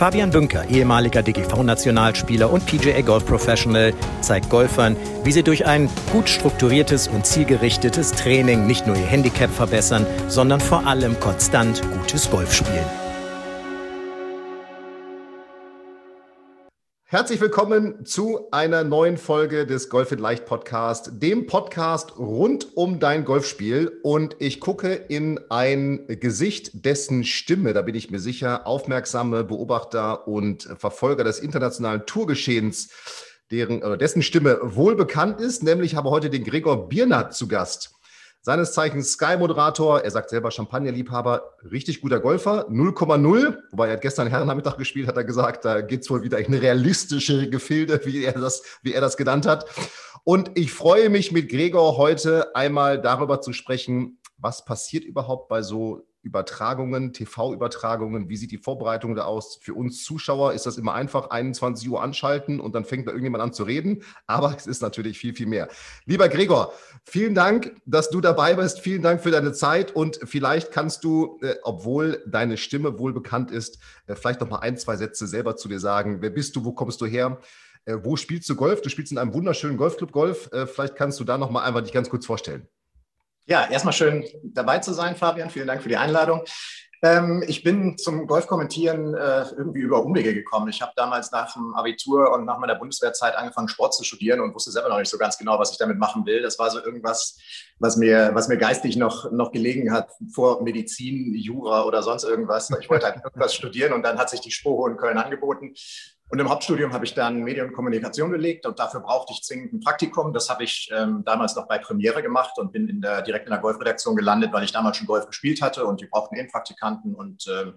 Fabian Bünker, ehemaliger DGV-Nationalspieler und PGA Golf Professional, zeigt Golfern, wie sie durch ein gut strukturiertes und zielgerichtetes Training nicht nur ihr Handicap verbessern, sondern vor allem konstant gutes Golf spielen. Herzlich willkommen zu einer neuen Folge des Golf in Leicht Podcast, dem Podcast rund um dein Golfspiel. Und ich gucke in ein Gesicht, dessen Stimme, da bin ich mir sicher, aufmerksame Beobachter und Verfolger des internationalen Tourgeschehens, deren, oder dessen Stimme wohl bekannt ist. Nämlich habe heute den Gregor Biernat zu Gast seines Zeichens Sky-Moderator, er sagt selber Champagnerliebhaber, richtig guter Golfer, 0,0, wobei er hat gestern Herrennachmittag gespielt, hat er gesagt, da geht es wohl wieder in realistische Gefilde, wie er, das, wie er das genannt hat. Und ich freue mich mit Gregor heute einmal darüber zu sprechen, was passiert überhaupt bei so Übertragungen, TV-Übertragungen, wie sieht die Vorbereitung da aus? Für uns Zuschauer ist das immer einfach, 21 Uhr anschalten und dann fängt da irgendjemand an zu reden. Aber es ist natürlich viel, viel mehr. Lieber Gregor, vielen Dank, dass du dabei bist. Vielen Dank für deine Zeit und vielleicht kannst du, äh, obwohl deine Stimme wohl bekannt ist, äh, vielleicht noch mal ein, zwei Sätze selber zu dir sagen. Wer bist du? Wo kommst du her? Äh, wo spielst du Golf? Du spielst in einem wunderschönen Golfclub Golf. Vielleicht kannst du da noch mal einfach dich ganz kurz vorstellen. Ja, erstmal schön dabei zu sein, Fabian. Vielen Dank für die Einladung. Ähm, ich bin zum Golfkommentieren äh, irgendwie über Umwege gekommen. Ich habe damals nach dem Abitur und nach meiner Bundeswehrzeit angefangen, Sport zu studieren und wusste selber noch nicht so ganz genau, was ich damit machen will. Das war so irgendwas, was mir, was mir geistig noch, noch gelegen hat vor Medizin, Jura oder sonst irgendwas. Ich wollte halt irgendwas studieren und dann hat sich die Spoho in Köln angeboten. Und im Hauptstudium habe ich dann Medien und Kommunikation belegt und dafür brauchte ich zwingend ein Praktikum. Das habe ich ähm, damals noch bei Premiere gemacht und bin in der, direkt in der Golfredaktion gelandet, weil ich damals schon Golf gespielt hatte und die brauchten eben Praktikanten. Und ähm,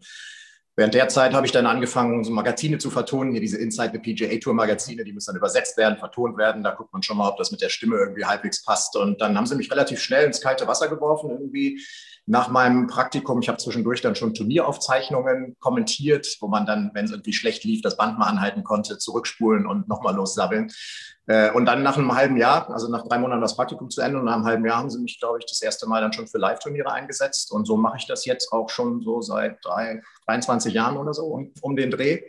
während der Zeit habe ich dann angefangen, so Magazine zu vertonen, hier diese Inside the PGA Tour Magazine, die müssen dann übersetzt werden, vertont werden. Da guckt man schon mal, ob das mit der Stimme irgendwie halbwegs passt. Und dann haben sie mich relativ schnell ins kalte Wasser geworfen irgendwie nach meinem Praktikum, ich habe zwischendurch dann schon Turnieraufzeichnungen kommentiert, wo man dann, wenn es irgendwie schlecht lief, das Band mal anhalten konnte, zurückspulen und nochmal lossabbeln. Äh, und dann nach einem halben Jahr, also nach drei Monaten das Praktikum zu Ende und nach einem halben Jahr haben sie mich, glaube ich, das erste Mal dann schon für Live-Turniere eingesetzt. Und so mache ich das jetzt auch schon so seit drei, 23 Jahren oder so um, um den Dreh.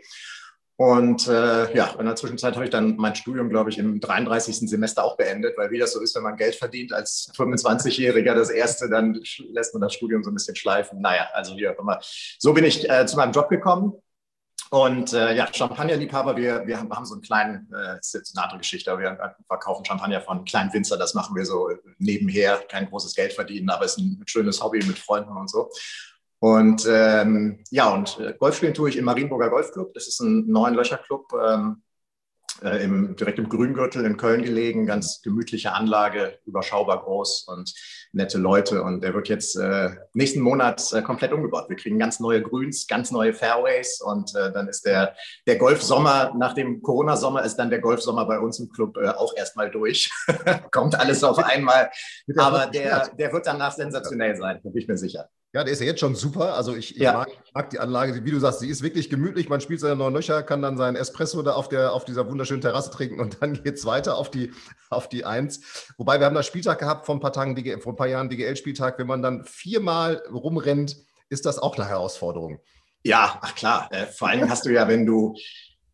Und äh, ja, in der Zwischenzeit habe ich dann mein Studium, glaube ich, im 33. Semester auch beendet, weil wie das so ist, wenn man Geld verdient als 25-Jähriger, das erste, dann lässt man das Studium so ein bisschen schleifen. Naja, also wie auch immer. So bin ich äh, zu meinem Job gekommen. Und äh, ja, Champagnerliebhaber, wir, wir haben so einen kleinen, äh, ist jetzt eine andere Geschichte, aber wir verkaufen Champagner von kleinen Winzer, das machen wir so nebenher, kein großes Geld verdienen, aber es ist ein schönes Hobby mit Freunden und so. Und ähm, ja, und äh, Golf spielen tue ich im Marienburger Golfclub. Das ist ein neun Löcher-Club, ähm, äh, im, direkt im Grüngürtel in Köln gelegen. Ganz gemütliche Anlage, überschaubar groß und nette Leute. Und der wird jetzt äh, nächsten Monat äh, komplett umgebaut. Wir kriegen ganz neue Grüns, ganz neue Fairways und äh, dann ist der, der Golfsommer, nach dem Corona-Sommer ist dann der Golfsommer bei uns im Club äh, auch erstmal durch. Kommt alles auf einmal. Aber der, der wird danach sensationell sein, bin ich mir sicher. Ja, der ist ja jetzt schon super. Also ich, ja. mag, mag, die Anlage, wie du sagst, sie ist wirklich gemütlich. Man spielt seine neuen Löcher, kann dann seinen Espresso da auf, der, auf dieser wunderschönen Terrasse trinken und dann geht es weiter auf die, auf die Eins. Wobei wir haben da Spieltag gehabt vor ein paar Tagen, vor ein paar Jahren DGL-Spieltag. Wenn man dann viermal rumrennt, ist das auch eine Herausforderung. Ja, ach klar. Äh, vor allem hast du ja, wenn du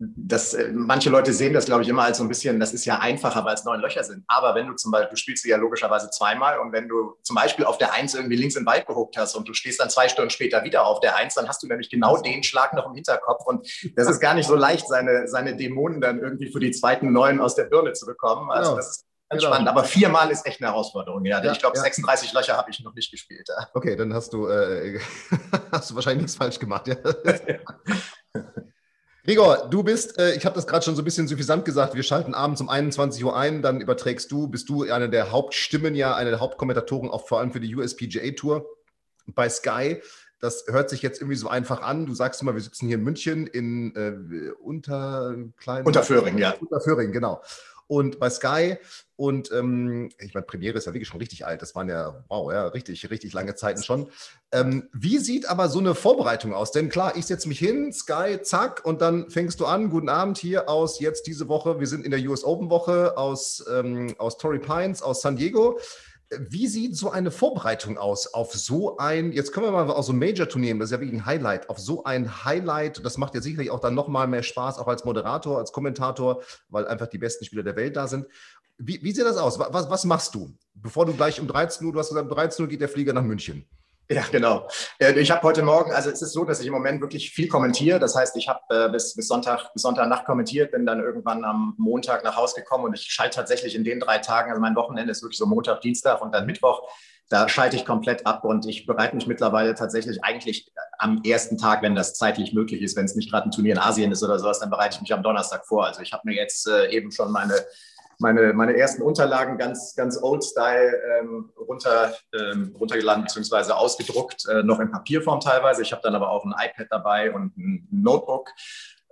das, äh, manche Leute sehen das, glaube ich, immer als so ein bisschen, das ist ja einfacher, weil es neun Löcher sind. Aber wenn du zum Beispiel, du spielst sie ja logischerweise zweimal und wenn du zum Beispiel auf der Eins irgendwie links in den Wald gehuckt hast und du stehst dann zwei Stunden später wieder auf der Eins, dann hast du nämlich genau den Schlag noch im Hinterkopf und das ist gar nicht so leicht, seine, seine Dämonen dann irgendwie für die zweiten Neun aus der Birne zu bekommen. Also genau. das ist ganz genau. spannend. Aber viermal ist echt eine Herausforderung. Ja, ja ich glaube, ja. 36 Löcher habe ich noch nicht gespielt. Ja. Okay, dann hast du, äh, hast du wahrscheinlich nichts falsch gemacht. Ja. Gregor, du bist, äh, ich habe das gerade schon so ein bisschen suffisant gesagt, wir schalten abends um 21 Uhr ein, dann überträgst du, bist du eine der Hauptstimmen, ja, eine der Hauptkommentatoren, auch vor allem für die USPGA Tour bei Sky. Das hört sich jetzt irgendwie so einfach an. Du sagst immer, wir sitzen hier in München in äh, unter kleinen Unterföhring, ja. Unterföhring, genau. Und bei Sky. Und ähm, ich meine, Premiere ist ja wirklich schon richtig alt. Das waren ja, wow, ja, richtig, richtig lange Zeiten schon. Ähm, wie sieht aber so eine Vorbereitung aus? Denn klar, ich setze mich hin, Sky, zack, und dann fängst du an. Guten Abend hier aus jetzt diese Woche. Wir sind in der US Open Woche aus, ähm, aus Torrey Pines, aus San Diego. Wie sieht so eine Vorbereitung aus auf so ein, jetzt können wir mal aus so einem Major-Turnier nehmen, das ist ja wirklich ein Highlight, auf so ein Highlight, das macht ja sicherlich auch dann nochmal mehr Spaß, auch als Moderator, als Kommentator, weil einfach die besten Spieler der Welt da sind. Wie, wie sieht das aus? Was, was machst du? Bevor du gleich um 13 Uhr, du hast gesagt, um 13 Uhr geht der Flieger nach München. Ja, genau. Äh, ich habe heute Morgen, also es ist so, dass ich im Moment wirklich viel kommentiere. Das heißt, ich habe äh, bis, bis, Sonntag, bis Sonntagnacht kommentiert, bin dann irgendwann am Montag nach Hause gekommen und ich schalte tatsächlich in den drei Tagen, also mein Wochenende ist wirklich so Montag, Dienstag und dann Mittwoch, da schalte ich komplett ab und ich bereite mich mittlerweile tatsächlich eigentlich am ersten Tag, wenn das zeitlich möglich ist, wenn es nicht gerade ein Turnier in Asien ist oder sowas, dann bereite ich mich am Donnerstag vor. Also ich habe mir jetzt äh, eben schon meine meine, meine ersten Unterlagen ganz, ganz old-style ähm, runter, ähm, runtergeladen bzw. ausgedruckt, äh, noch in Papierform teilweise. Ich habe dann aber auch ein iPad dabei und ein Notebook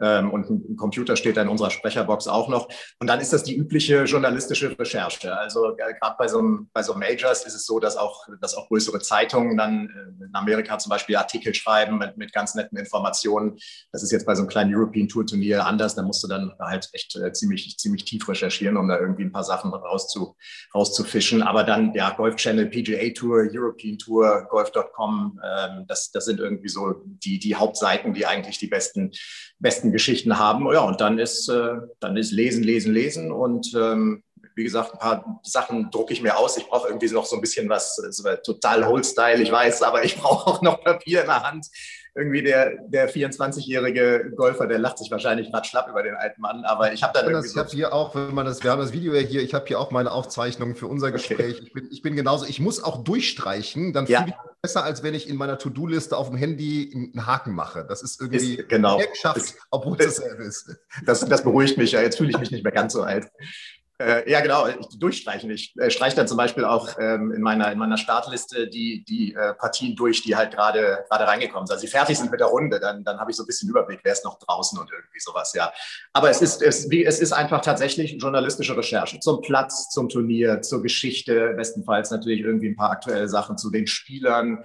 und ein Computer steht da in unserer Sprecherbox auch noch. Und dann ist das die übliche journalistische Recherche. Also äh, gerade bei so, bei so Majors ist es so, dass auch, dass auch größere Zeitungen dann äh, in Amerika zum Beispiel Artikel schreiben mit, mit ganz netten Informationen. Das ist jetzt bei so einem kleinen European Tour Turnier anders. Da musst du dann halt echt äh, ziemlich, ziemlich tief recherchieren, um da irgendwie ein paar Sachen rauszu, rauszufischen. Aber dann, ja, Golf Channel, PGA Tour, European Tour, Golf.com, ähm, das, das sind irgendwie so die, die Hauptseiten, die eigentlich die besten, besten besten Geschichten haben. Ja, und dann ist, äh, dann ist Lesen, Lesen, Lesen. Und ähm, wie gesagt, ein paar Sachen drucke ich mir aus. Ich brauche irgendwie noch so ein bisschen was, so total Old-Style, ich weiß, aber ich brauche auch noch Papier in der Hand irgendwie der, der 24-jährige Golfer, der lacht sich wahrscheinlich gerade schlapp über den alten Mann, aber ich habe dann irgendwie. Das, ich habe hier auch, wenn man das, wir haben das Video ja hier, ich habe hier auch meine Aufzeichnungen für unser Gespräch. Okay. Ich, bin, ich bin genauso, ich muss auch durchstreichen, dann ja. fühle ich besser, als wenn ich in meiner To-Do-Liste auf dem Handy einen Haken mache. Das ist irgendwie ist, genau. geschafft, obwohl es dasselbe ist. Das, das beruhigt mich ja. Jetzt fühle ich mich nicht mehr ganz so alt. Äh, ja, genau, durchstreichen. Ich äh, streiche dann zum Beispiel auch ähm, in, meiner, in meiner Startliste die, die äh, Partien durch, die halt gerade reingekommen sind. Also die fertig sind mit der Runde, dann, dann habe ich so ein bisschen Überblick, wer ist noch draußen und irgendwie sowas, ja. Aber es ist, es, wie, es ist einfach tatsächlich journalistische Recherche zum Platz, zum Turnier, zur Geschichte, bestenfalls natürlich irgendwie ein paar aktuelle Sachen zu den Spielern,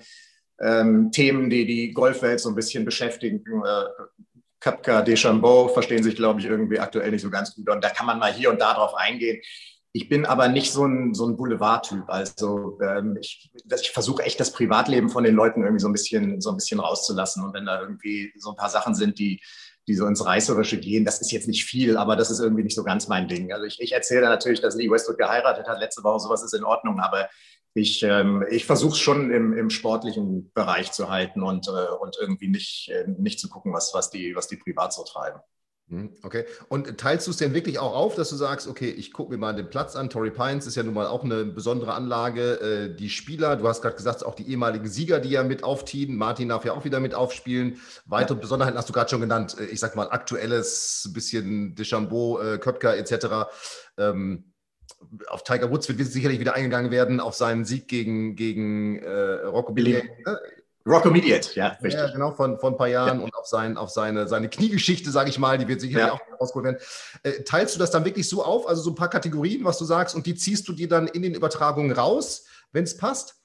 ähm, Themen, die die Golfwelt so ein bisschen beschäftigen, äh, Kapka, Deschambeau verstehen sich, glaube ich, irgendwie aktuell nicht so ganz gut. Und da kann man mal hier und da drauf eingehen. Ich bin aber nicht so ein, so ein Boulevard-Typ. Also ähm, ich, ich versuche echt das Privatleben von den Leuten irgendwie so ein bisschen, so ein bisschen rauszulassen. Und wenn da irgendwie so ein paar Sachen sind, die, die so ins Reißerische gehen, das ist jetzt nicht viel, aber das ist irgendwie nicht so ganz mein Ding. Also ich, ich erzähle natürlich, dass Lee Westwood geheiratet hat letzte Woche, sowas ist in Ordnung, aber ich, ähm, ich versuche es schon im, im sportlichen Bereich zu halten und, äh, und irgendwie nicht, äh, nicht zu gucken, was, was, die, was die privat so treiben. Hm, okay. Und teilst du es denn wirklich auch auf, dass du sagst, okay, ich gucke mir mal den Platz an. Torrey Pines ist ja nun mal auch eine besondere Anlage. Äh, die Spieler, du hast gerade gesagt, auch die ehemaligen Sieger, die ja mit auftienen. Martin darf ja auch wieder mit aufspielen. Weitere ja. Besonderheiten hast du gerade schon genannt. Äh, ich sag mal, aktuelles, bisschen Deschambeau, äh, Köpker etc. Ähm, auf Tiger Woods wird sicherlich wieder eingegangen werden, auf seinen Sieg gegen, gegen äh, Rocco Billy. Rocco Mediate, ja, richtig. Ja, genau, von, von ein paar Jahren ja. und auf, sein, auf seine, seine Kniegeschichte, sage ich mal, die wird sicherlich ja. auch rausgeholt werden. Äh, teilst du das dann wirklich so auf, also so ein paar Kategorien, was du sagst, und die ziehst du dir dann in den Übertragungen raus, wenn es passt?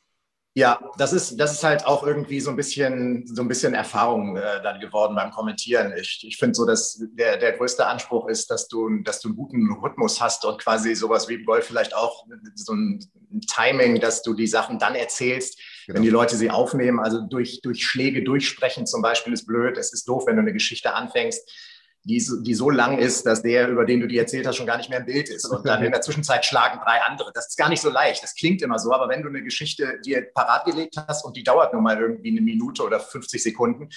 Ja, das ist, das ist halt auch irgendwie so ein bisschen, so ein bisschen Erfahrung äh, dann geworden beim Kommentieren. Ich, ich finde so, dass der, der größte Anspruch ist, dass du, dass du einen guten Rhythmus hast und quasi sowas wie im Golf vielleicht auch so ein Timing, dass du die Sachen dann erzählst, genau. wenn die Leute sie aufnehmen. Also durch, durch Schläge durchsprechen zum Beispiel ist blöd. Es ist doof, wenn du eine Geschichte anfängst die, die so lang ist, dass der, über den du die erzählt hast, schon gar nicht mehr im Bild ist. Und dann in der Zwischenzeit schlagen drei andere. Das ist gar nicht so leicht. Das klingt immer so, aber wenn du eine Geschichte dir parat gelegt hast und die dauert nun mal irgendwie eine Minute oder 50 Sekunden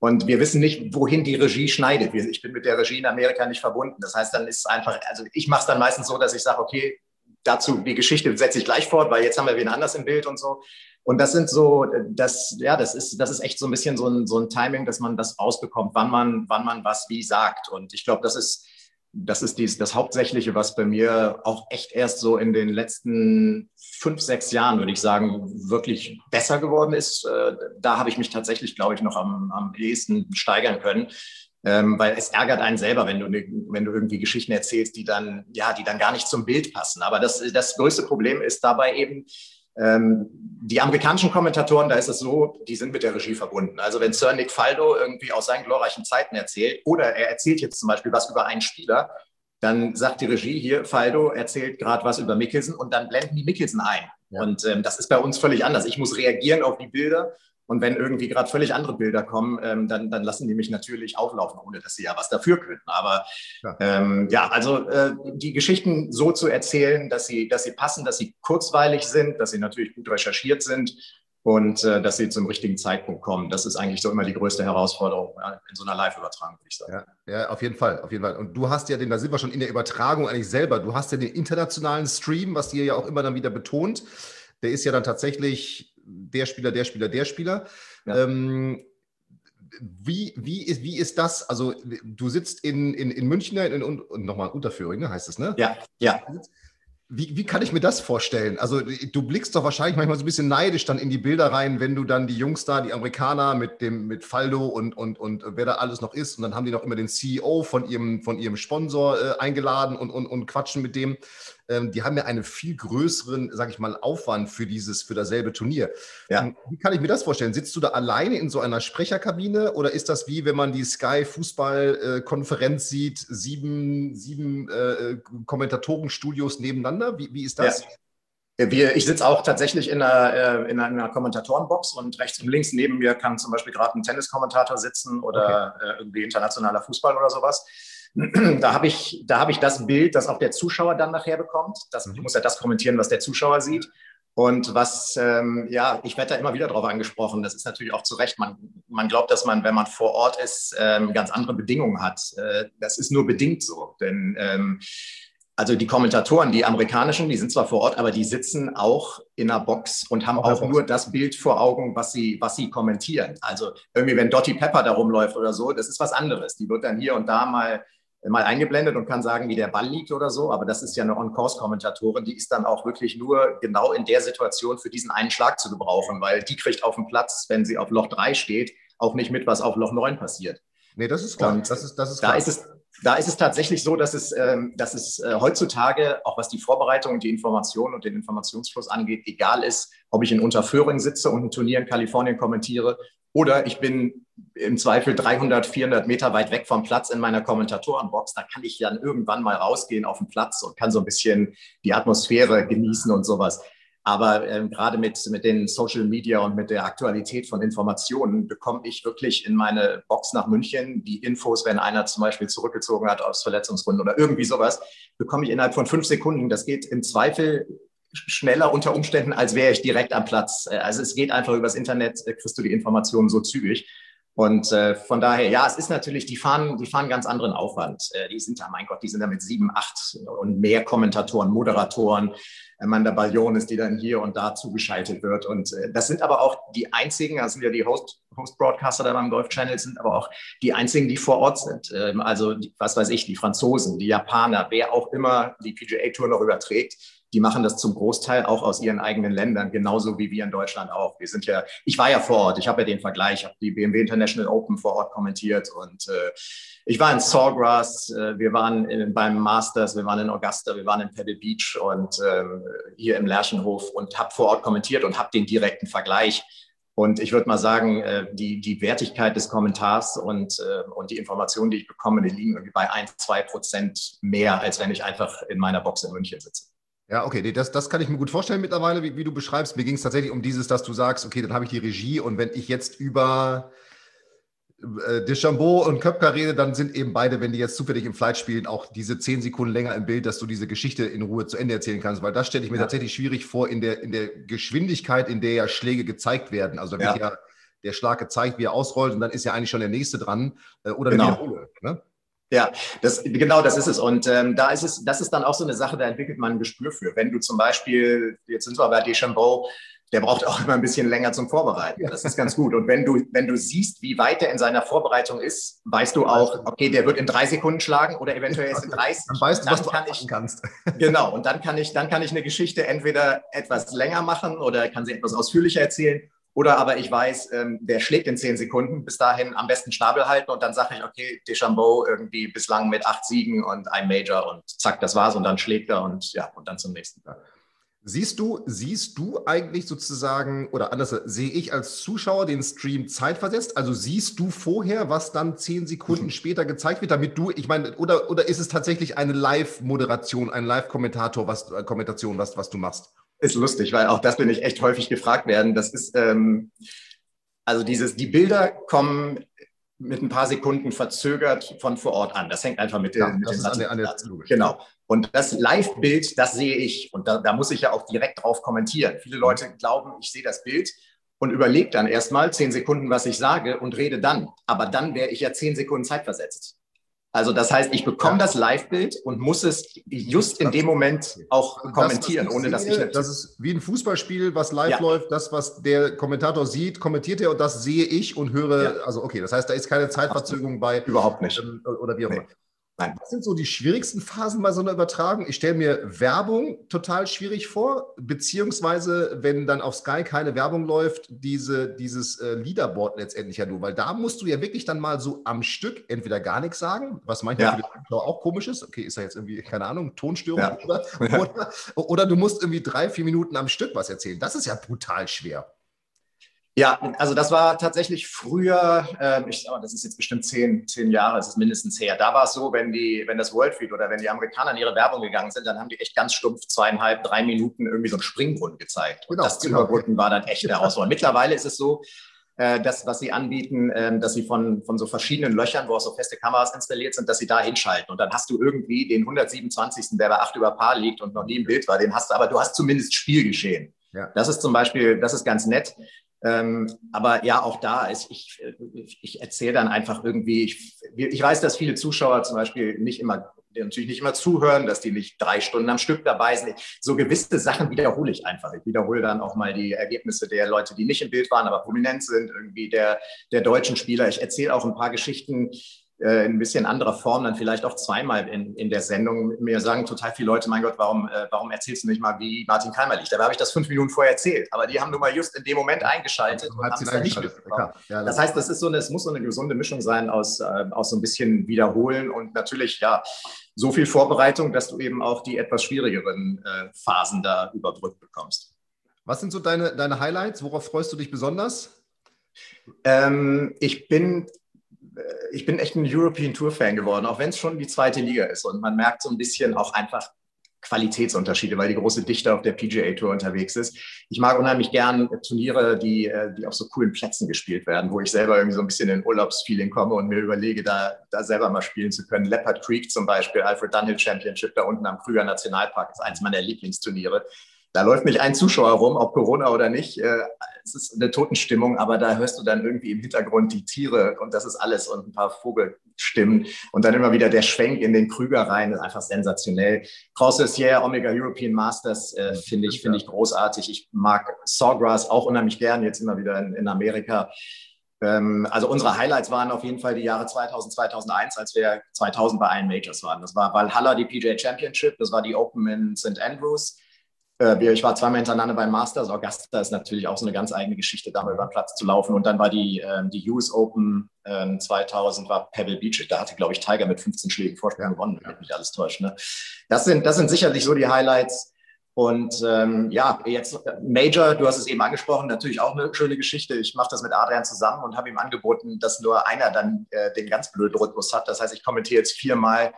und wir wissen nicht, wohin die Regie schneidet. Ich bin mit der Regie in Amerika nicht verbunden. Das heißt, dann ist es einfach, also ich mache es dann meistens so, dass ich sage, okay, dazu die Geschichte setze ich gleich fort, weil jetzt haben wir wen anders im Bild und so. Und das sind so, das, ja, das ist, das ist echt so ein bisschen so ein, so ein Timing, dass man das rausbekommt, wann man, wann man was wie sagt. Und ich glaube, das ist, das ist dies, das Hauptsächliche, was bei mir auch echt erst so in den letzten fünf, sechs Jahren, würde ich sagen, wirklich besser geworden ist. Äh, da habe ich mich tatsächlich, glaube ich, noch am, am ehesten steigern können. Ähm, weil es ärgert einen selber, wenn du, ne, wenn du irgendwie Geschichten erzählst, die dann, ja, die dann gar nicht zum Bild passen. Aber das, das größte Problem ist dabei eben, die amerikanischen Kommentatoren, da ist es so, die sind mit der Regie verbunden. Also wenn Sir Nick Faldo irgendwie aus seinen glorreichen Zeiten erzählt oder er erzählt jetzt zum Beispiel was über einen Spieler, dann sagt die Regie hier, Faldo erzählt gerade was über Mickelson und dann blenden die Mickelson ein. Ja. Und ähm, das ist bei uns völlig anders. Ich muss reagieren auf die Bilder und wenn irgendwie gerade völlig andere Bilder kommen, ähm, dann, dann lassen die mich natürlich auflaufen, ohne dass sie ja was dafür könnten. Aber ja, ähm, ja also äh, die Geschichten so zu erzählen, dass sie, dass sie passen, dass sie kurzweilig sind, dass sie natürlich gut recherchiert sind und äh, dass sie zum richtigen Zeitpunkt kommen. Das ist eigentlich so immer die größte Herausforderung ja, in so einer Live-Übertragung, würde ich sagen. Ja, ja, auf jeden Fall, auf jeden Fall. Und du hast ja den, da sind wir schon in der Übertragung eigentlich selber, du hast ja den internationalen Stream, was ihr ja auch immer dann wieder betont. Der ist ja dann tatsächlich der Spieler, der Spieler, der Spieler. Ja. Ähm, wie, wie, ist, wie ist das? Also, du sitzt in, in, in München, in, in, in nochmal Unterföhring, heißt es, ne? Ja, ja. Wie, wie kann ich mir das vorstellen? Also, du blickst doch wahrscheinlich manchmal so ein bisschen neidisch dann in die Bilder rein, wenn du dann die Jungs da, die Amerikaner mit dem, mit Faldo und, und, und wer da alles noch ist. Und dann haben die noch immer den CEO von ihrem, von ihrem Sponsor äh, eingeladen und, und, und quatschen mit dem. Ähm, die haben ja einen viel größeren, sag ich mal, Aufwand für dieses, für dasselbe Turnier. Ja. Ähm, wie kann ich mir das vorstellen? Sitzt du da alleine in so einer Sprecherkabine oder ist das wie, wenn man die Sky Fußball-Konferenz äh, sieht, sieben, sieben äh, Kommentatorenstudios nebeneinander? Wie, wie ist das? Ja. Wir, ich sitze auch tatsächlich in einer, äh, in einer Kommentatorenbox und rechts und links neben mir kann zum Beispiel gerade ein Tenniskommentator sitzen oder okay. Äh, irgendwie internationaler Fußball oder sowas. Da habe ich, hab ich das Bild, das auch der Zuschauer dann nachher bekommt. Das, mhm. Ich muss ja das kommentieren, was der Zuschauer sieht. Und was, ähm, ja, ich werde da immer wieder drauf angesprochen. Das ist natürlich auch zu Recht. Man, man glaubt, dass man, wenn man vor Ort ist, ähm, ganz andere Bedingungen hat. Äh, das ist nur bedingt so. Denn ähm, also die Kommentatoren, die amerikanischen, die sind zwar vor Ort, aber die sitzen auch in einer Box und haben auch, auch nur das Bild vor Augen, was sie, was sie kommentieren. Also irgendwie, wenn Dottie Pepper da rumläuft oder so, das ist was anderes. Die wird dann hier und da mal, mal eingeblendet und kann sagen, wie der Ball liegt oder so. Aber das ist ja eine On-Course-Kommentatorin, die ist dann auch wirklich nur genau in der Situation für diesen einen Schlag zu gebrauchen, weil die kriegt auf dem Platz, wenn sie auf Loch 3 steht, auch nicht mit, was auf Loch 9 passiert. Nee, das ist klar. Und das ist, das ist klar. Da ist es, da ist es tatsächlich so, dass es, ähm, dass es äh, heutzutage, auch was die Vorbereitung, die Information und den Informationsfluss angeht, egal ist, ob ich in Unterföhring sitze und ein Turnier in Kalifornien kommentiere oder ich bin im Zweifel 300, 400 Meter weit weg vom Platz in meiner Kommentatorenbox. Da kann ich dann irgendwann mal rausgehen auf den Platz und kann so ein bisschen die Atmosphäre genießen und sowas. Aber ähm, gerade mit, mit den Social Media und mit der Aktualität von Informationen bekomme ich wirklich in meine Box nach München die Infos, wenn einer zum Beispiel zurückgezogen hat aus Verletzungsgründen oder irgendwie sowas, bekomme ich innerhalb von fünf Sekunden. Das geht im Zweifel schneller unter Umständen, als wäre ich direkt am Platz. Äh, also es geht einfach übers Internet, äh, kriegst du die Informationen so zügig. Und äh, von daher, ja, es ist natürlich, die fahren, die fahren ganz anderen Aufwand. Äh, die sind da, mein Gott, die sind da mit sieben, acht und mehr Kommentatoren, Moderatoren. Amanda Balliones, die dann hier und da zugeschaltet wird. Und äh, das sind aber auch die einzigen, das sind ja die Host, Host-Broadcaster da beim Golf Channel, sind aber auch die einzigen, die vor Ort sind. Ähm, also, was weiß ich, die Franzosen, die Japaner, wer auch immer die PGA Tour noch überträgt die machen das zum Großteil auch aus ihren eigenen Ländern, genauso wie wir in Deutschland auch. Wir sind ja, ich war ja vor Ort, ich habe ja den Vergleich, ich habe die BMW International Open vor Ort kommentiert und äh, ich war in Sawgrass, äh, wir waren in, beim Masters, wir waren in Augusta, wir waren in Pebble Beach und äh, hier im Lerchenhof und habe vor Ort kommentiert und habe den direkten Vergleich. Und ich würde mal sagen, äh, die, die Wertigkeit des Kommentars und, äh, und die Informationen, die ich bekomme, die liegen irgendwie bei ein, zwei Prozent mehr, als wenn ich einfach in meiner Box in München sitze. Ja, okay, das, das kann ich mir gut vorstellen mittlerweile, wie, wie du beschreibst. Mir ging es tatsächlich um dieses, dass du sagst, okay, dann habe ich die Regie und wenn ich jetzt über äh, Deschambeau und Köpker rede, dann sind eben beide, wenn die jetzt zufällig im Flight spielen, auch diese zehn Sekunden länger im Bild, dass du diese Geschichte in Ruhe zu Ende erzählen kannst, weil das stelle ich mir ja. tatsächlich schwierig vor in der, in der Geschwindigkeit, in der ja Schläge gezeigt werden. Also da wird ja. ja der Schlag gezeigt, wie er ausrollt und dann ist ja eigentlich schon der nächste dran äh, oder genau. Wiederhole. Ne? Ja, das, genau das ist es. Und ähm, da ist es, das ist dann auch so eine Sache, da entwickelt man ein Gespür für. Wenn du zum Beispiel, jetzt sind wir bei Deschambeau, der braucht auch immer ein bisschen länger zum Vorbereiten. Das ist ganz gut. Und wenn du, wenn du siehst, wie weit er in seiner Vorbereitung ist, weißt du auch, okay, der wird in drei Sekunden schlagen oder eventuell jetzt in 30. Dann weißt du, was du kann ich, kannst. Genau. Und dann kann ich, dann kann ich eine Geschichte entweder etwas länger machen oder kann sie etwas ausführlicher erzählen Oder aber ich weiß, ähm, der schlägt in zehn Sekunden, bis dahin am besten Schnabel halten und dann sage ich, okay, Deschambeau irgendwie bislang mit acht Siegen und ein Major und zack, das war's und dann schlägt er und ja, und dann zum nächsten. Ja. Siehst du, siehst du eigentlich sozusagen, oder anders, sehe ich als Zuschauer den Stream zeitversetzt? Also siehst du vorher, was dann zehn Sekunden mhm. später gezeigt wird, damit du, ich meine, oder, oder ist es tatsächlich eine Live-Moderation, ein Live-Kommentator, was, äh, Kommentation, was, was du machst? Ist lustig, weil auch das bin ich echt häufig gefragt werden. Das ist, ähm, also dieses, die Bilder kommen mit ein paar Sekunden verzögert von vor Ort an. Das hängt einfach mit, ja, mit den an der, an der, Genau. Und das Live-Bild, das sehe ich. Und da, da, muss ich ja auch direkt drauf kommentieren. Viele mhm. Leute glauben, ich sehe das Bild und überlege dann erstmal zehn Sekunden, was ich sage und rede dann. Aber dann wäre ich ja zehn Sekunden Zeit versetzt. Also das heißt, ich bekomme das Live-Bild und muss es just in dem Moment auch das, kommentieren, ohne sehe, dass ich Das ist wie ein Fußballspiel, was live ja. läuft. Das, was der Kommentator sieht, kommentiert er und das sehe ich und höre. Ja. Also okay, das heißt, da ist keine Zeitverzögerung bei. Überhaupt nicht. Ähm, oder wie auch immer. Nee. Nein. Was sind so die schwierigsten Phasen bei so einer Übertragung? Ich stelle mir Werbung total schwierig vor, beziehungsweise wenn dann auf Sky keine Werbung läuft, diese, dieses äh, Leaderboard letztendlich ja nur, weil da musst du ja wirklich dann mal so am Stück entweder gar nichts sagen, was manchmal ja. für den Zuschauer auch komisch ist. Okay, ist da jetzt irgendwie, keine Ahnung, Tonstörung ja. oder, oder, oder du musst irgendwie drei, vier Minuten am Stück was erzählen. Das ist ja brutal schwer. Ja, also das war tatsächlich früher, äh, ich, oh, das ist jetzt bestimmt zehn, zehn Jahre, das ist mindestens her. Da war es so, wenn, die, wenn das Worldfeed oder wenn die Amerikaner in ihre Werbung gegangen sind, dann haben die echt ganz stumpf zweieinhalb, drei Minuten irgendwie so einen Springbrunnen gezeigt. Und genau, das genau. zu überbrücken war dann echt eine Herausforderung. Mittlerweile ist es so, äh, das, was sie anbieten, äh, dass sie von, von so verschiedenen Löchern, wo auch so feste Kameras installiert sind, dass sie da hinschalten. Und dann hast du irgendwie den 127., der bei acht über Paar liegt und noch nie im Bild war, den hast du, aber du hast zumindest Spielgeschehen. Ja. Das ist zum Beispiel, das ist ganz nett. Ähm, aber ja, auch da ist, ich, ich erzähle dann einfach irgendwie, ich, ich weiß, dass viele Zuschauer zum Beispiel nicht immer, natürlich nicht immer zuhören, dass die nicht drei Stunden am Stück dabei sind. So gewisse Sachen wiederhole ich einfach. Ich wiederhole dann auch mal die Ergebnisse der Leute, die nicht im Bild waren, aber prominent sind, irgendwie der, der deutschen Spieler. Ich erzähle auch ein paar Geschichten, äh, in ein bisschen anderer Form dann vielleicht auch zweimal in, in der Sendung. Mir sagen total viele Leute, mein Gott, warum, äh, warum erzählst du nicht mal, wie Martin Keimer liegt? Dabei habe ich das fünf Minuten vorher erzählt. Aber die haben nur mal just in dem Moment eingeschaltet und haben es dann nicht mitbekommen. Ja, das heißt, das ist so eine, es muss so eine gesunde Mischung sein aus, äh, aus so ein bisschen Wiederholen und natürlich, ja, so viel Vorbereitung, dass du eben auch die etwas schwierigeren äh, Phasen da überbrückt bekommst. Was sind so deine, deine Highlights? Worauf freust du dich besonders? Ähm, ich bin ich bin echt ein European Tour Fan geworden, auch wenn es schon die zweite Liga ist. Und man merkt so ein bisschen auch einfach Qualitätsunterschiede, weil die große Dichte auf der PGA Tour unterwegs ist. Ich mag unheimlich gern Turniere, die, äh, die auf so coolen Plätzen gespielt werden, wo ich selber irgendwie so ein bisschen in Urlaubsfeeling komme und mir überlege, da, da selber mal spielen zu können. Leopard Creek zum Beispiel, Alfred Dunhill Championship da unten am Krüger Nationalpark ist eins meiner Lieblingsturniere. Da läuft nicht ein Zuschauer rum, ob Corona oder nicht. Äh, es ist eine Totenstimmung, aber da hörst du dann irgendwie im Hintergrund die Tiere und das ist alles und ein paar Vogelstimmen. Und dann immer wieder der Schwenk in den Krüger rein, ist einfach sensationell. Crosses Yeah, Omega European Masters äh, finde ich, finde ich großartig. Ich mag Sawgrass auch unheimlich gern, jetzt immer wieder in, in Amerika. Ähm, also unsere Highlights waren auf jeden Fall die Jahre 2000, 2001, als wir 2000 bei allen Majors waren. Das war Valhalla, die PJ Championship, das war die Open in St. Andrews. Äh, ich war zweimal hintereinander beim Masters. Augusta ist natürlich auch so eine ganz eigene Geschichte, da mal über den Platz zu laufen. Und dann war die, ähm, die US Open 2000 ähm, war Pebble Beach. Da hatte, glaube ich, Tiger mit 15 Schlägen Vorsprung gewonnen, wenn mich alles täuscht. Ne? Das, sind, das sind sicherlich so die Highlights. Und ähm, ja, jetzt äh, Major, du hast es eben angesprochen, natürlich auch eine schöne Geschichte. Ich mache das mit Adrian zusammen und habe ihm angeboten, dass nur einer dann äh, den ganz blöden Rhythmus hat. Das heißt, ich kommentiere jetzt viermal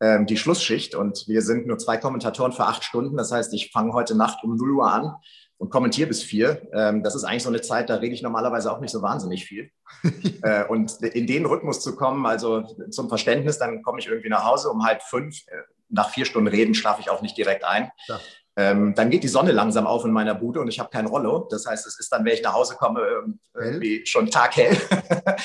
ähm, die Schlussschicht und wir sind nur zwei Kommentatoren für acht Stunden. Das heißt, ich fange heute Nacht um 0 Uhr an und kommentiere bis vier. Ähm, das ist eigentlich so eine Zeit, da rede ich normalerweise auch nicht so wahnsinnig viel. äh, und in den Rhythmus zu kommen, also zum Verständnis, dann komme ich irgendwie nach Hause um halb fünf. Äh, nach vier Stunden Reden schlafe ich auch nicht direkt ein. Ja. Ähm, dann geht die Sonne langsam auf in meiner Bude und ich habe kein Rollo. Das heißt, es ist dann, wenn ich nach Hause komme, ähm, irgendwie schon taghell.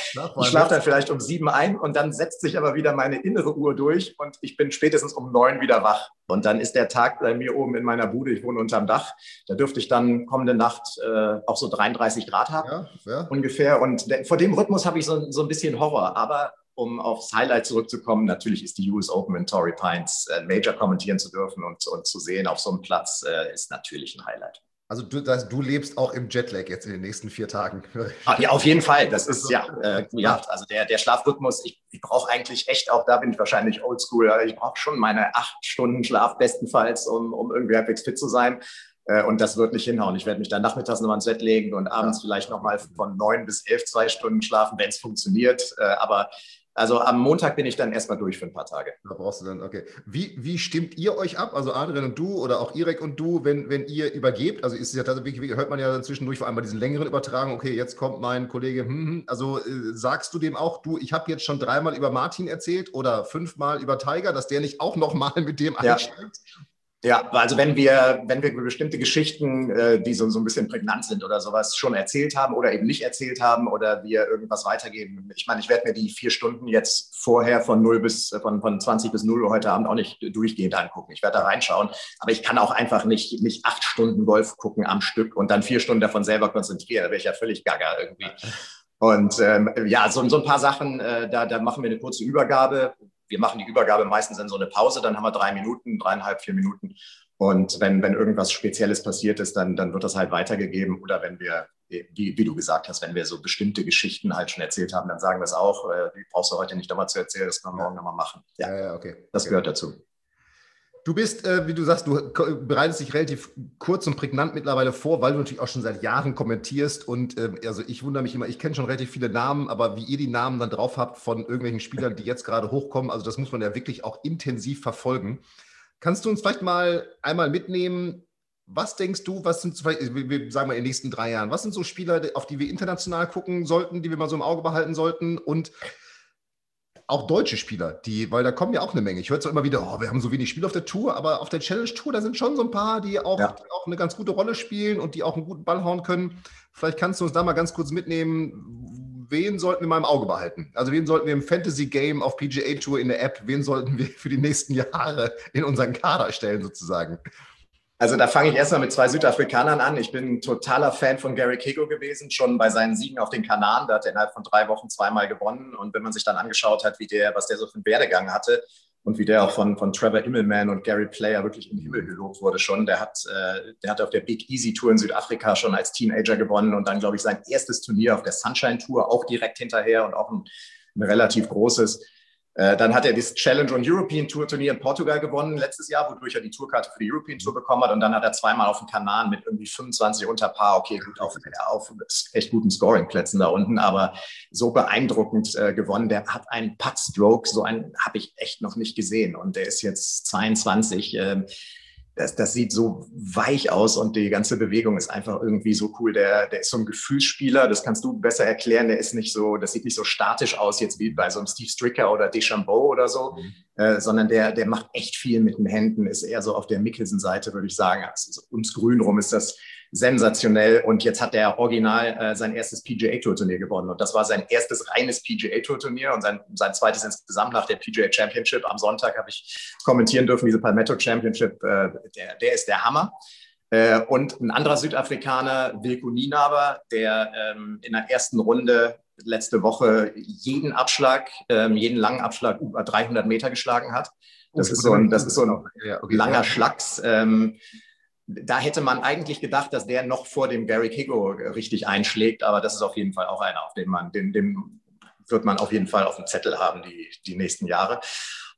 ich schlafe dann vielleicht um sieben ein und dann setzt sich aber wieder meine innere Uhr durch und ich bin spätestens um neun wieder wach. Und dann ist der Tag bei mir oben in meiner Bude. Ich wohne unterm Dach. Da dürfte ich dann kommende Nacht äh, auch so 33 Grad haben, ja, ja. ungefähr. Und vor dem Rhythmus habe ich so, so ein bisschen Horror. Aber um aufs Highlight zurückzukommen, natürlich ist die US Open in Torrey Pines äh, Major kommentieren zu dürfen und, und zu sehen auf so einem Platz äh, ist natürlich ein Highlight. Also du, das, du lebst auch im Jetlag jetzt in den nächsten vier Tagen. Ah, ja, auf jeden Fall. Das ist ja, äh, ja also der, der Schlafrhythmus, ich, ich brauche eigentlich echt, auch da bin ich wahrscheinlich oldschool, ich brauche schon meine acht Stunden Schlaf bestenfalls, um, um irgendwie halbwegs fit zu sein. Äh, und das wird nicht hinhauen. Ich werde mich dann nachmittags nochmal ins Bett legen und abends ja. vielleicht nochmal von neun bis elf, zwei Stunden schlafen, wenn es funktioniert. Äh, aber also am Montag bin ich dann erstmal durch für ein paar Tage. Da brauchst du dann, okay. Wie, wie stimmt ihr euch ab, also Adrian und du oder auch Irek und du, wenn, wenn ihr übergebt? Also ist es ja tatsächlich, hört man ja zwischendurch vor allem bei diesen längeren Übertragungen, okay, jetzt kommt mein Kollege, hm, hm, also äh, sagst du dem auch, du, ich habe jetzt schon dreimal über Martin erzählt oder fünfmal über Tiger, dass der nicht auch nochmal mit dem einsteigt? Ja, also wenn wir, wenn wir bestimmte Geschichten, äh, die so, so ein bisschen prägnant sind oder sowas, schon erzählt haben oder eben nicht erzählt haben oder wir irgendwas weitergeben. Ich meine, ich werde mir die vier Stunden jetzt vorher von 0 bis, von, von 20 bis 0 Uhr heute Abend auch nicht durchgehend angucken. Ich werde da reinschauen. Aber ich kann auch einfach nicht, nicht acht Stunden Golf gucken am Stück und dann vier Stunden davon selber konzentrieren. Da wäre ich ja völlig gaga irgendwie. Und ähm, ja, so, so ein paar Sachen, äh, da, da machen wir eine kurze Übergabe wir machen die Übergabe meistens in so eine Pause, dann haben wir drei Minuten, dreieinhalb, vier Minuten. Und wenn, wenn irgendwas Spezielles passiert ist, dann, dann wird das halt weitergegeben. Oder wenn wir, wie, wie du gesagt hast, wenn wir so bestimmte Geschichten halt schon erzählt haben, dann sagen wir es auch. Äh, die brauchst du heute nicht nochmal zu erzählen, das können wir morgen nochmal machen. Ja, ja, ja okay. Das okay. gehört dazu. Du bist, äh, wie du sagst, du bereitest dich relativ kurz und prägnant mittlerweile vor, weil du natürlich auch schon seit Jahren kommentierst. Und äh, also ich wundere mich immer, ich kenne schon relativ viele Namen, aber wie ihr die Namen dann drauf habt von irgendwelchen Spielern, die jetzt gerade hochkommen, also das muss man ja wirklich auch intensiv verfolgen. Kannst du uns vielleicht mal einmal mitnehmen, was denkst du, was sind, wir sagen mal in den nächsten drei Jahren, was sind so Spieler, auf die wir international gucken sollten, die wir mal so im Auge behalten sollten? Und auch deutsche Spieler, die, weil da kommen ja auch eine Menge. Ich höre zwar immer wieder, oh, wir haben so wenig Spiele auf der Tour, aber auf der Challenge Tour, da sind schon so ein paar, die auch, ja. die auch eine ganz gute Rolle spielen und die auch einen guten Ball hauen können. Vielleicht kannst du uns da mal ganz kurz mitnehmen, wen sollten wir mal im Auge behalten? Also wen sollten wir im Fantasy Game auf PGA Tour in der App, wen sollten wir für die nächsten Jahre in unseren Kader stellen sozusagen? Also da fange ich erstmal mit zwei Südafrikanern an. Ich bin ein totaler Fan von Gary Kigo gewesen, schon bei seinen Siegen auf den Kanaren. Da hat er innerhalb von drei Wochen zweimal gewonnen. Und wenn man sich dann angeschaut hat, wie der, was der so für einen Werdegang hatte und wie der auch von, von Trevor Immelman und Gary Player wirklich im Himmel gelobt wurde schon, der hat, äh, der hat auf der Big Easy Tour in Südafrika schon als Teenager gewonnen und dann, glaube ich, sein erstes Turnier auf der Sunshine Tour auch direkt hinterher und auch ein, ein relativ großes. Äh, dann hat er das Challenge und European Tour Turnier in Portugal gewonnen letztes Jahr, wodurch er die Tourkarte für die European Tour bekommen hat. Und dann hat er zweimal auf dem Kanal mit irgendwie 25 unter Paar, okay, gut, auf, auf echt guten Scoring-Plätzen da unten, aber so beeindruckend äh, gewonnen. Der hat einen Putt-Stroke, so einen habe ich echt noch nicht gesehen. Und der ist jetzt 22. Ähm, das, das sieht so weich aus und die ganze Bewegung ist einfach irgendwie so cool. Der, der ist so ein Gefühlsspieler, das kannst du besser erklären. Der ist nicht so, das sieht nicht so statisch aus jetzt wie bei so einem Steve Stricker oder Deschambeau oder so, mhm. äh, sondern der, der macht echt viel mit den Händen, ist eher so auf der Mickelson-Seite, würde ich sagen. Also ums Grün rum ist das sensationell. Und jetzt hat er original äh, sein erstes PGA Tour Turnier gewonnen. Und das war sein erstes reines PGA Tour Turnier und sein, sein zweites insgesamt nach der PGA Championship. Am Sonntag habe ich kommentieren dürfen, diese Palmetto Championship. Äh, der, der ist der Hammer. Äh, und ein anderer Südafrikaner, Wilko Nienaber, der ähm, in der ersten Runde letzte Woche jeden Abschlag, ähm, jeden langen Abschlag über 300 Meter geschlagen hat. Das, oh, ist, so ein, das ist so ein ja, okay. langer Schlags. Ähm, da hätte man eigentlich gedacht, dass der noch vor dem Gary Kigo richtig einschlägt, aber das ist auf jeden Fall auch einer, auf den man, den, den wird man auf jeden Fall auf dem Zettel haben die, die nächsten Jahre.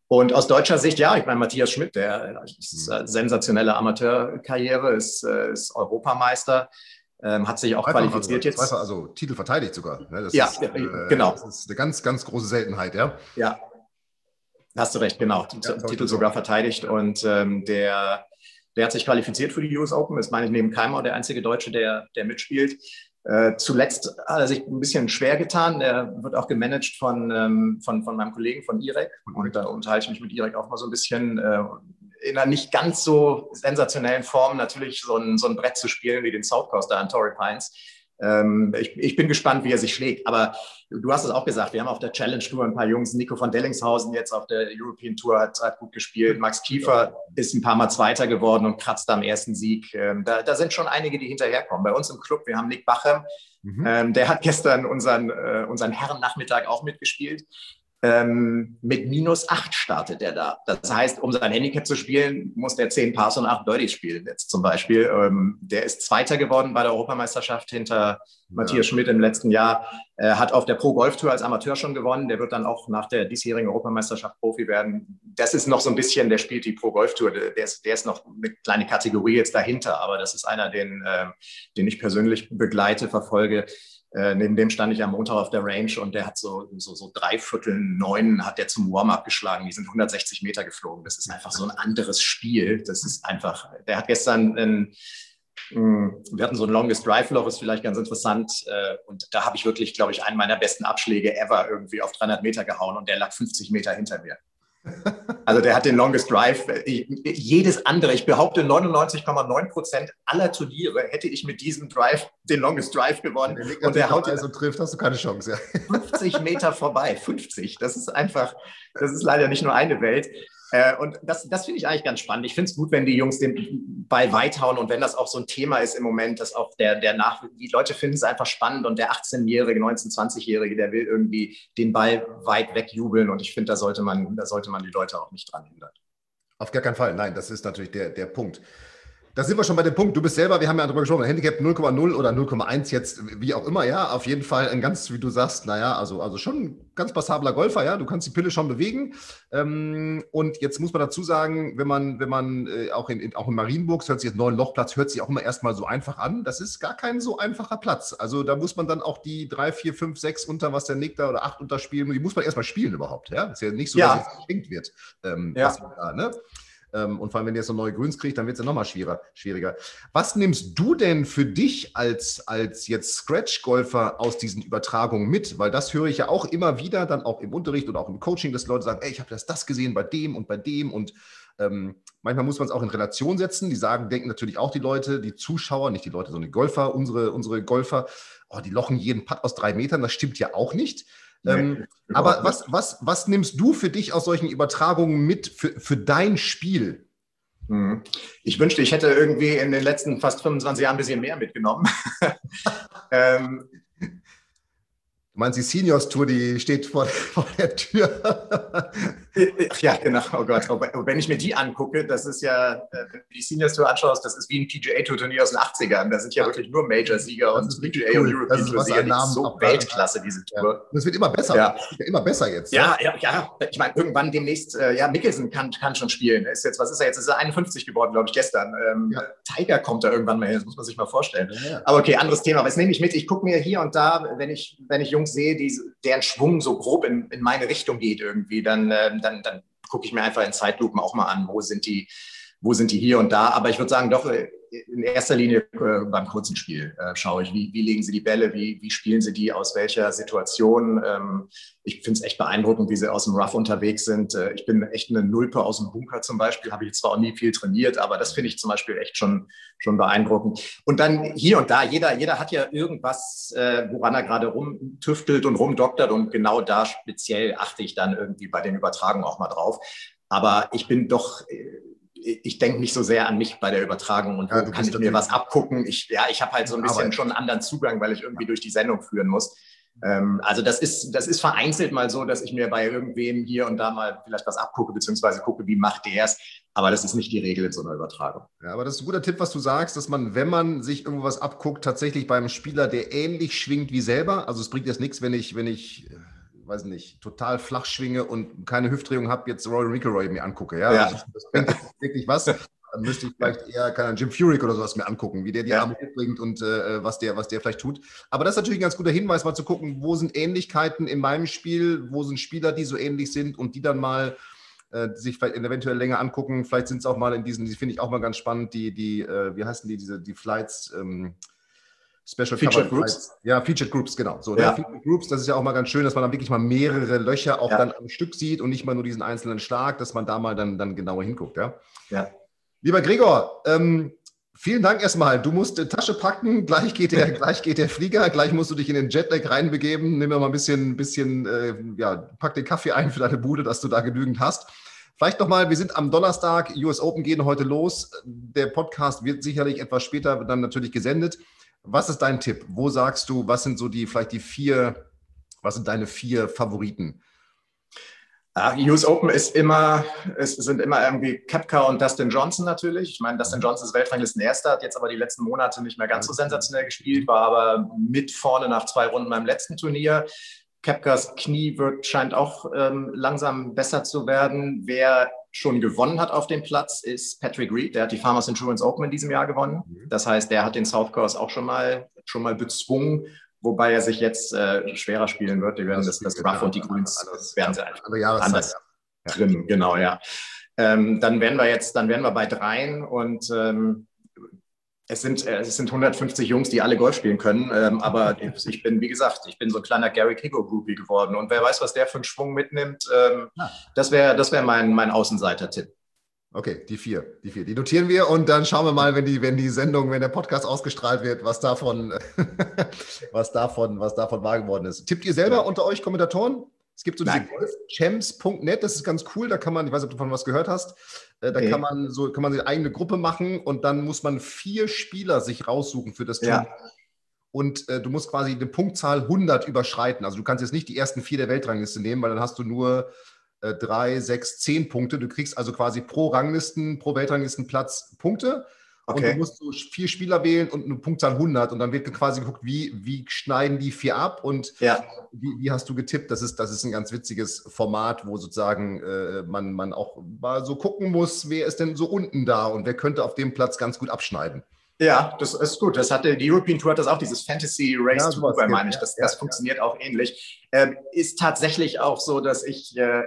Und aus deutscher Sicht, ja, ich meine, Matthias Schmidt, der ist eine sensationelle Amateurkarriere, ist, äh, ist Europameister, ähm, hat sich auch Zweifach, qualifiziert also, jetzt. also Titel verteidigt sogar. Ne? Das ja, ist, äh, genau. Das ist eine ganz, ganz große Seltenheit, ja. Ja, hast du recht, genau. Ja, Titel sogar verteidigt und ähm, der der hat sich qualifiziert für die US Open, ist, meine ich, neben Keimer der einzige Deutsche, der, der mitspielt. Äh, zuletzt hat er sich ein bisschen schwer getan. Der wird auch gemanagt von, ähm, von, von meinem Kollegen, von Irek. Und da unterhalte ich mich mit Irek auch mal so ein bisschen äh, in einer nicht ganz so sensationellen Form natürlich so ein, so ein Brett zu spielen wie den South Coaster an Torrey Pines ich, ich, bin gespannt, wie er sich schlägt. Aber du hast es auch gesagt, wir haben auf der Challenge Tour ein paar Jungs. Nico von Dellingshausen jetzt auf der European Tour hat, hat gut gespielt. Max Kiefer ist ein paar Mal Zweiter geworden und kratzt am ersten Sieg. Ähm, da, da, sind schon einige, die hinterherkommen. Bei uns im Club, wir haben Nick Bachem, mhm. ähm, der hat gestern unseren, äh, unseren Herrennachmittag auch mitgespielt. Ähm, mit minus 8 startet er da. Das heißt, um sein Handicap zu spielen, muss der 10 Pass und 8 Birdies spielen. Jetzt zum Beispiel. Ähm, der ist Zweiter geworden bei der Europameisterschaft hinter ja. Matthias Schmidt im letzten Jahr. Er hat auf der Pro Golf Tour als Amateur schon gewonnen. Der wird dann auch nach der diesjährigen Europameisterschaft Profi werden. Das ist noch so ein bisschen, der spielt die Pro Golf Tour. Der ist, der ist noch eine kleine Kategorie jetzt dahinter, aber das ist einer, den, äh, den ich persönlich begleite, verfolge äh, neben dem stand ich am Montag auf der Range und der hat so, so, so drei Viertel neun hat der zum Warm-up geschlagen. Die sind 160 Meter geflogen. Das ist einfach so ein anderes Spiel. Das ist einfach, der hat gestern ein, hm, wir hatten so ein Longest Drive Loch, ist vielleicht ganz interessant. Äh, und da habe ich wirklich, glaube ich, einen meiner besten Abschläge ever irgendwie auf 300 Meter gehauen und der lag 50 Meter hinter mir. Also der hat den Longest Drive. Jedes andere, ich behaupte 99,9 Prozent aller Turniere hätte ich mit diesem Drive den Longest Drive gewonnen. Der und der haut also trifft, hast du keine Chance. Ja. 50 Meter vorbei, 50. Das ist einfach, das ist leider nicht nur eine Welt. Äh, und das, das finde ich eigentlich ganz spannend. Ich finde es gut, wenn die Jungs den Ball weit hauen und wenn das auch so ein Thema ist im Moment, dass auch der, der Nach die Leute finden es einfach spannend und der 18-Jährige, 19-, 20-Jährige, der will irgendwie den Ball weit wegjubeln und ich finde, da sollte man, da sollte man die Leute auch nicht dran hindern. Auf gar keinen Fall. Nein, das ist natürlich der, der Punkt. Da sind wir schon bei dem Punkt. Du bist selber, wir haben ja darüber gesprochen, Handicap 0,0 oder 0,1 jetzt, wie auch immer, ja. Auf jeden Fall ein ganz, wie du sagst, naja, also, also schon ein ganz passabler Golfer, ja. Du kannst die Pille schon bewegen. Ähm, und jetzt muss man dazu sagen, wenn man, wenn man äh, auch, in, in, auch in Marienburg, hört sich jetzt neuen Lochplatz, hört sich auch immer erstmal so einfach an. Das ist gar kein so einfacher Platz. Also da muss man dann auch die drei, vier, fünf, sechs unter, was der Nick da oder acht unterspielen, die muss man erstmal spielen überhaupt, ja. Ist ja nicht so, ja. dass es geschenkt wird. Ähm, ja. Da, ne? Ähm, und vor allem, wenn ihr jetzt so neue Grüns kriegt, dann wird es ja nochmal schwieriger, schwieriger. Was nimmst du denn für dich als, als jetzt Scratch-Golfer aus diesen Übertragungen mit? Weil das höre ich ja auch immer wieder, dann auch im Unterricht oder auch im Coaching, dass Leute sagen, ey, ich habe das, das gesehen bei dem und bei dem und ähm, manchmal muss man es auch in Relation setzen. Die sagen, denken natürlich auch die Leute, die Zuschauer, nicht die Leute, sondern die Golfer, unsere, unsere Golfer, oh, die lochen jeden Putt aus drei Metern. Das stimmt ja auch nicht. Ähm, aber was, was, was nimmst du für dich aus solchen Übertragungen mit für, für dein Spiel? Mhm. Ich wünschte, ich hätte irgendwie in den letzten fast 25 Jahren ein bisschen mehr mitgenommen. ähm, Du meinst die Seniors Tour, die steht vor, vor der Tür. ja, genau. Oh Gott. Wenn ich mir die angucke, das ist ja, äh, wenn du die Seniors Tour anschaust, das ist wie ein PGA Tour Turnier aus den 80ern. Da sind ja wirklich nur Major-Sieger und PGA cool. und European Tour-Sieger. Die ist so Weltklasse, diese Tour. Ja. Und es wird immer besser. Ja. ja immer besser jetzt. Ja, ja, ja. Ich meine, irgendwann demnächst, äh, ja, Mickelson kann, kann schon spielen. Ist jetzt, was ist er jetzt? Ist er 51 geworden, glaube ich, gestern. Ähm, ja. Tiger kommt da irgendwann mal hin, das muss man sich mal vorstellen. Aber okay, anderes Thema. Was nehme ich mit? Ich gucke mir hier und da, wenn ich, wenn ich jung Jungs sehe, die, deren Schwung so grob in, in meine Richtung geht irgendwie, dann, äh, dann, dann gucke ich mir einfach in Zeitlupen auch mal an, wo sind die, wo sind die hier und da. Aber ich würde sagen, doch äh, in erster Linie äh, beim kurzen Spiel äh, schaue ich, wie, wie legen sie die Bälle, wie, wie spielen sie die, aus welcher Situation. Ähm, ich finde es echt beeindruckend, wie sie aus dem Rough unterwegs sind. Äh, ich bin echt eine Nulpe aus dem Bunker zum Beispiel, habe ich zwar auch nie viel trainiert, aber das finde ich zum Beispiel echt schon, schon beeindruckend. Und dann hier und da, jeder, jeder hat ja irgendwas, woran er gerade rumtüftelt und rumdoktert und genau da speziell achte ich dann irgendwie bei den Übertragungen auch mal drauf. Aber ich bin doch ich denke nicht so sehr an mich bei der Übertragung und ja, kann ich mir was abgucken. Ich, ja, ich habe halt so ein bisschen Arbeit. schon einen anderen Zugang, weil ich irgendwie durch die Sendung führen muss. Ähm, also das ist, das ist vereinzelt mal so, dass ich mir bei irgendwem hier und da mal vielleicht was abgucke, beziehungsweise gucke, wie macht der es. Aber das ist nicht die Regel in so einer Übertragung. Ja, aber das ist ein guter Tipp, was du sagst, dass man, wenn man sich irgendwas abguckt, tatsächlich beim Spieler, der ähnlich schwingt wie selber, also es bringt jetzt nichts, wenn ich, wenn ich weiß nicht, total flach schwinge und keine Hüftdrehung habe, jetzt Royal McIlroy mir angucke. Ja, ja. Also das bringt wirklich was. Dann müsste ich vielleicht eher keinen Jim Furyk oder sowas mir angucken, wie der die ja. Arme hochbringt und äh, was, der, was der vielleicht tut. Aber das ist natürlich ein ganz guter Hinweis, mal zu gucken, wo sind Ähnlichkeiten in meinem Spiel, wo sind Spieler, die so ähnlich sind und die dann mal äh, sich vielleicht eventuell länger angucken. Vielleicht sind es auch mal in diesen, die finde ich auch mal ganz spannend, die, die, äh, wie heißen die, diese, die Flights, ähm, Special Featured Groups. Ja, Featured Groups, genau. So, ja. Featured Groups, das ist ja auch mal ganz schön, dass man dann wirklich mal mehrere Löcher auch ja. dann am Stück sieht und nicht mal nur diesen einzelnen Schlag, dass man da mal dann, dann genauer hinguckt, ja. Ja. Lieber Gregor, ähm, vielen Dank erstmal. Du musst die Tasche packen, gleich geht der, gleich geht der Flieger, gleich musst du dich in den Jetlag reinbegeben. Nimm mal ein bisschen, bisschen äh, ja, pack den Kaffee ein für deine Bude, dass du da genügend hast. Vielleicht nochmal, wir sind am Donnerstag, US Open gehen heute los. Der Podcast wird sicherlich etwas später dann natürlich gesendet. Was ist dein Tipp? Wo sagst du, was sind so die, vielleicht die vier, was sind deine vier Favoriten? Ja, US Open ist immer, es sind immer irgendwie Kepka und Dustin Johnson natürlich. Ich meine, Dustin Johnson ist Weltranglisten Erster, hat jetzt aber die letzten Monate nicht mehr ganz so sensationell gespielt, war aber mit vorne nach zwei Runden beim letzten Turnier. Kepkas Knie wird, scheint auch ähm, langsam besser zu werden. Wer schon gewonnen hat auf dem Platz, ist Patrick Reed. Der hat die Farmers Insurance Open in diesem Jahr gewonnen. Mhm. Das heißt, der hat den South Course auch schon mal, schon mal bezwungen wobei er sich jetzt äh, schwerer spielen wird. Die werden das, das, Rough und die Grüns das werden sie einfach anders ja. drin, genau, ja. Ähm, dann werden wir jetzt, dann werden wir bei dreien und ähm, es sind, äh, es sind 150 Jungs, die alle Golf spielen können, ähm, aber ich bin, wie gesagt, ich bin so ein kleiner Gary Kigo-Groupie geworden und wer weiß, was der für einen Schwung mitnimmt, ähm, ah. das wäre das wär mein, mein Außenseiter-Tipp. Okay, die vier, die vier, die notieren wir und dann schauen wir mal, wenn die, wenn die Sendung, wenn der Podcast ausgestrahlt wird, was davon, was davon, was davon wahr geworden ist. Tippt ihr selber unter euch Kommentatoren? Es gibt so diese golfchamps.net, das ist ganz cool, da kann man, ich weiß nicht, ob du von was gehört hast, äh, da okay. kann man so, kann man eine eigene Gruppe machen und dann muss man vier Spieler sich raussuchen für das Turnier. Ja. Und äh, du musst quasi eine Punktzahl 100 überschreiten. Also du kannst jetzt nicht die ersten vier der Weltrangliste nehmen, weil dann hast du nur äh, drei, sechs, zehn Punkte. Du kriegst also quasi pro Ranglisten, pro Weltranglistenplatz Punkte. Okay. Und du musst so vier Spieler wählen und eine Punktzahl 100 und dann wird quasi geguckt, wie, wie schneiden die vier ab und ja. wie, wie, hast du getippt? Das ist, das ist ein ganz witziges Format, wo sozusagen äh, man, man auch mal so gucken muss, wer ist denn so unten da und wer könnte auf dem Platz ganz gut abschneiden. Ja, das ist gut. Das hatte die European Tour hat das auch, dieses Fantasy Race ja, to Dubai, meine ich. Das, das ja, funktioniert auch ähnlich. Ähm, ist tatsächlich auch so, dass ich äh,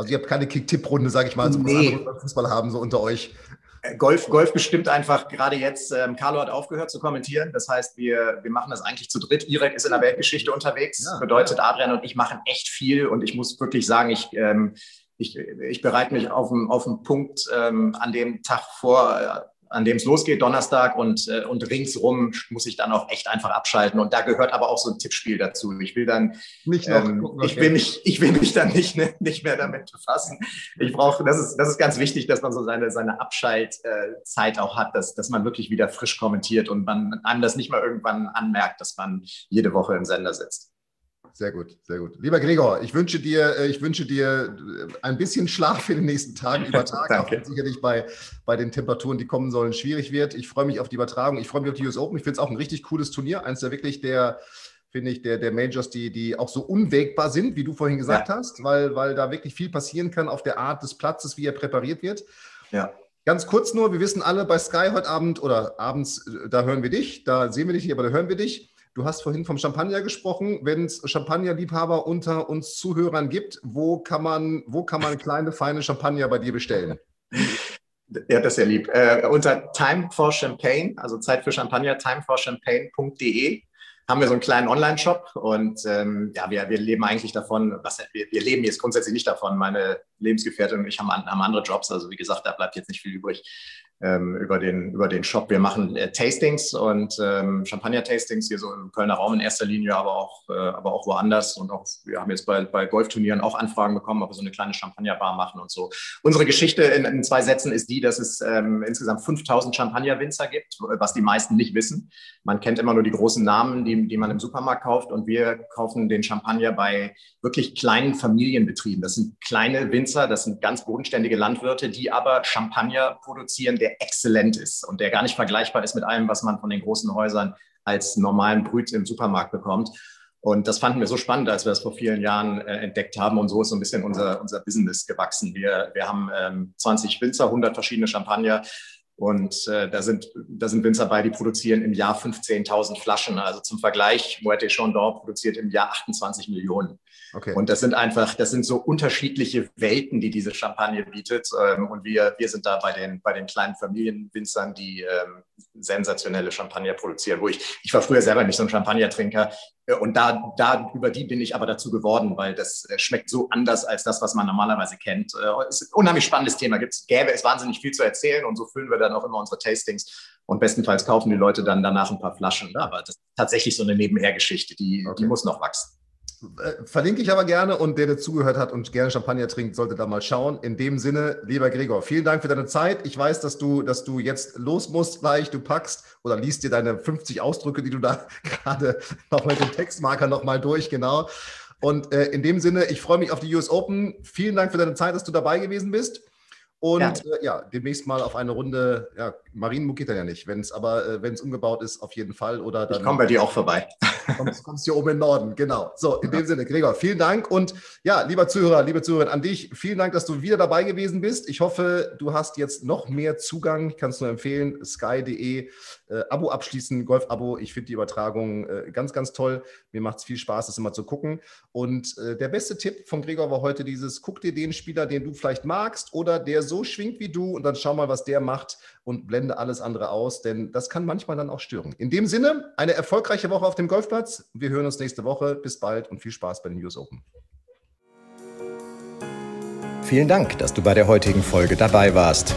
also ihr habt keine Kick-Tipp-Runde, sage ich mal, so nee. Fußball haben, so unter euch. Äh, Golf, Golf bestimmt einfach gerade jetzt. Ähm, Carlo hat aufgehört zu kommentieren. Das heißt, wir, wir machen das eigentlich zu dritt. Irek ist in der Weltgeschichte unterwegs. Ja, Bedeutet, ja. Adrian und ich machen echt viel. Und ich muss wirklich sagen, ich, ähm, ich, ich bereite mich auf den, auf den Punkt ähm, an dem Tag vor, äh, an dem es losgeht, Donnerstag, und, äh, und ringsrum muss ich dann auch echt einfach abschalten. Und da gehört aber auch so ein Tippspiel dazu. Ich will dann nicht noch, ähm, gucken, ich, will mich, ich will mich dann nicht, ne, nicht mehr damit befassen. Ich brauche, das ist, das ist ganz wichtig, dass man so seine, seine Abschaltzeit auch hat, dass, dass man wirklich wieder frisch kommentiert und man einem das nicht mal irgendwann anmerkt, dass man jede Woche im Sender sitzt. Sehr gut, sehr gut. Lieber Gregor, ich wünsche dir, äh, ich wünsche dir äh, ein bisschen Schlaf in den nächsten Tagen über Tag, auch wenn sicherlich bei, bei den Temperaturen, die kommen sollen, schwierig wird. Ich freue mich auf die Übertragung. Ich freue mich auf die US Open. Ich finde es auch ein richtig cooles Turnier. Eins der wirklich der, finde ich, der, der Majors, die, die auch so unwägbar sind, wie du vorhin gesagt ja. hast, weil, weil da wirklich viel passieren kann auf der Art des Platzes, wie er präpariert wird. Ja. Ganz kurz nur, wir wissen alle bei Sky heute Abend oder abends, äh, da hören wir dich, da sehen wir dich nicht, aber da hören wir dich. Du hast vorhin vom Champagner gesprochen. Wenn es Champagnerliebhaber unter uns Zuhörern gibt, wo kann man, wo kann man kleine, feine Champagner bei dir bestellen? Ja, das ist ja lieb. Äh, unter Time for Champagne, also Zeit für Champagner, timeforchampagne.de haben wir so einen kleinen Online-Shop und ähm, ja, wir, wir leben eigentlich davon, was, wir, wir leben jetzt grundsätzlich nicht davon. Meine Lebensgefährtin und ich haben, haben andere Jobs, also wie gesagt, da bleibt jetzt nicht viel übrig ähm, über, den, über den Shop. Wir machen äh, Tastings und ähm, Champagner-Tastings hier so im Kölner Raum in erster Linie, aber auch, äh, aber auch woanders. Und auch, wir haben jetzt bei, bei Golfturnieren auch Anfragen bekommen, ob wir so eine kleine Champagnerbar machen und so. Unsere Geschichte in, in zwei Sätzen ist die, dass es ähm, insgesamt 5000 Champagner-Winzer gibt, was die meisten nicht wissen. Man kennt immer nur die großen Namen, die, die man im Supermarkt kauft. Und wir kaufen den Champagner bei wirklich kleinen Familienbetrieben. Das sind kleine Winzer, das sind ganz bodenständige Landwirte, die aber Champagner produzieren, der der exzellent ist und der gar nicht vergleichbar ist mit allem, was man von den großen Häusern als normalen Brüt im Supermarkt bekommt. Und das fanden wir so spannend, als wir das vor vielen Jahren äh, entdeckt haben. Und so ist so ein bisschen unser, unser Business gewachsen. Wir, wir haben ähm, 20 Winzer, 100 verschiedene Champagner. Und äh, da, sind, da sind Winzer bei, die produzieren im Jahr 15.000 Flaschen. Also zum Vergleich, Moët Chandon produziert im Jahr 28 Millionen. Okay. Und das sind einfach, das sind so unterschiedliche Welten, die diese Champagne bietet. Ähm, und wir, wir sind da bei den, bei den kleinen Familienwinzern, die ähm, sensationelle Champagner produzieren. Wo ich, ich war früher selber nicht so ein Champagnertrinker. Äh, und da, da, über die bin ich aber dazu geworden, weil das äh, schmeckt so anders als das, was man normalerweise kennt. Äh, es ist ein unheimlich spannendes Thema. Gibt's, gäbe es wahnsinnig viel zu erzählen und so füllen wir dann auch immer unsere Tastings. Und bestenfalls kaufen die Leute dann danach ein paar Flaschen. Aber das ist tatsächlich so eine Nebenhergeschichte, die, okay. die muss noch wachsen. Äh, verlinke ich aber gerne und der, der zugehört hat und gerne Champagner trinkt, sollte da mal schauen. In dem Sinne, lieber Gregor, vielen Dank für deine Zeit. Ich weiß, dass du, dass du jetzt los musst gleich, du packst oder liest dir deine 50 Ausdrücke, die du da gerade noch mit dem Textmarker nochmal durch, genau. Und äh, in dem Sinne, ich freue mich auf die US Open. Vielen Dank für deine Zeit, dass du dabei gewesen bist. Und ja, äh, ja demnächst mal auf eine Runde, ja, Marienburg geht dann ja nicht, wenn es aber, äh, wenn es umgebaut ist, auf jeden Fall. Oder dann, ich komme bei dir auch vorbei. Kommst, kommst hier oben im Norden, genau. So, in ja. dem Sinne, Gregor, vielen Dank. Und ja, lieber Zuhörer, liebe Zuhörerin, an dich, vielen Dank, dass du wieder dabei gewesen bist. Ich hoffe, du hast jetzt noch mehr Zugang. Ich kann es nur empfehlen, sky.de, äh, Abo abschließen, Golf-Abo. Ich finde die Übertragung äh, ganz, ganz toll. Mir macht es viel Spaß, das immer zu gucken. Und äh, der beste Tipp von Gregor war heute dieses, guck dir den Spieler, den du vielleicht magst oder der so schwingt wie du und dann schau mal, was der macht und blende alles andere aus, denn das kann manchmal dann auch stören. In dem Sinne, eine erfolgreiche Woche auf dem Golfplatz. Wir hören uns nächste Woche. Bis bald und viel Spaß bei den US Open. Vielen Dank, dass du bei der heutigen Folge dabei warst.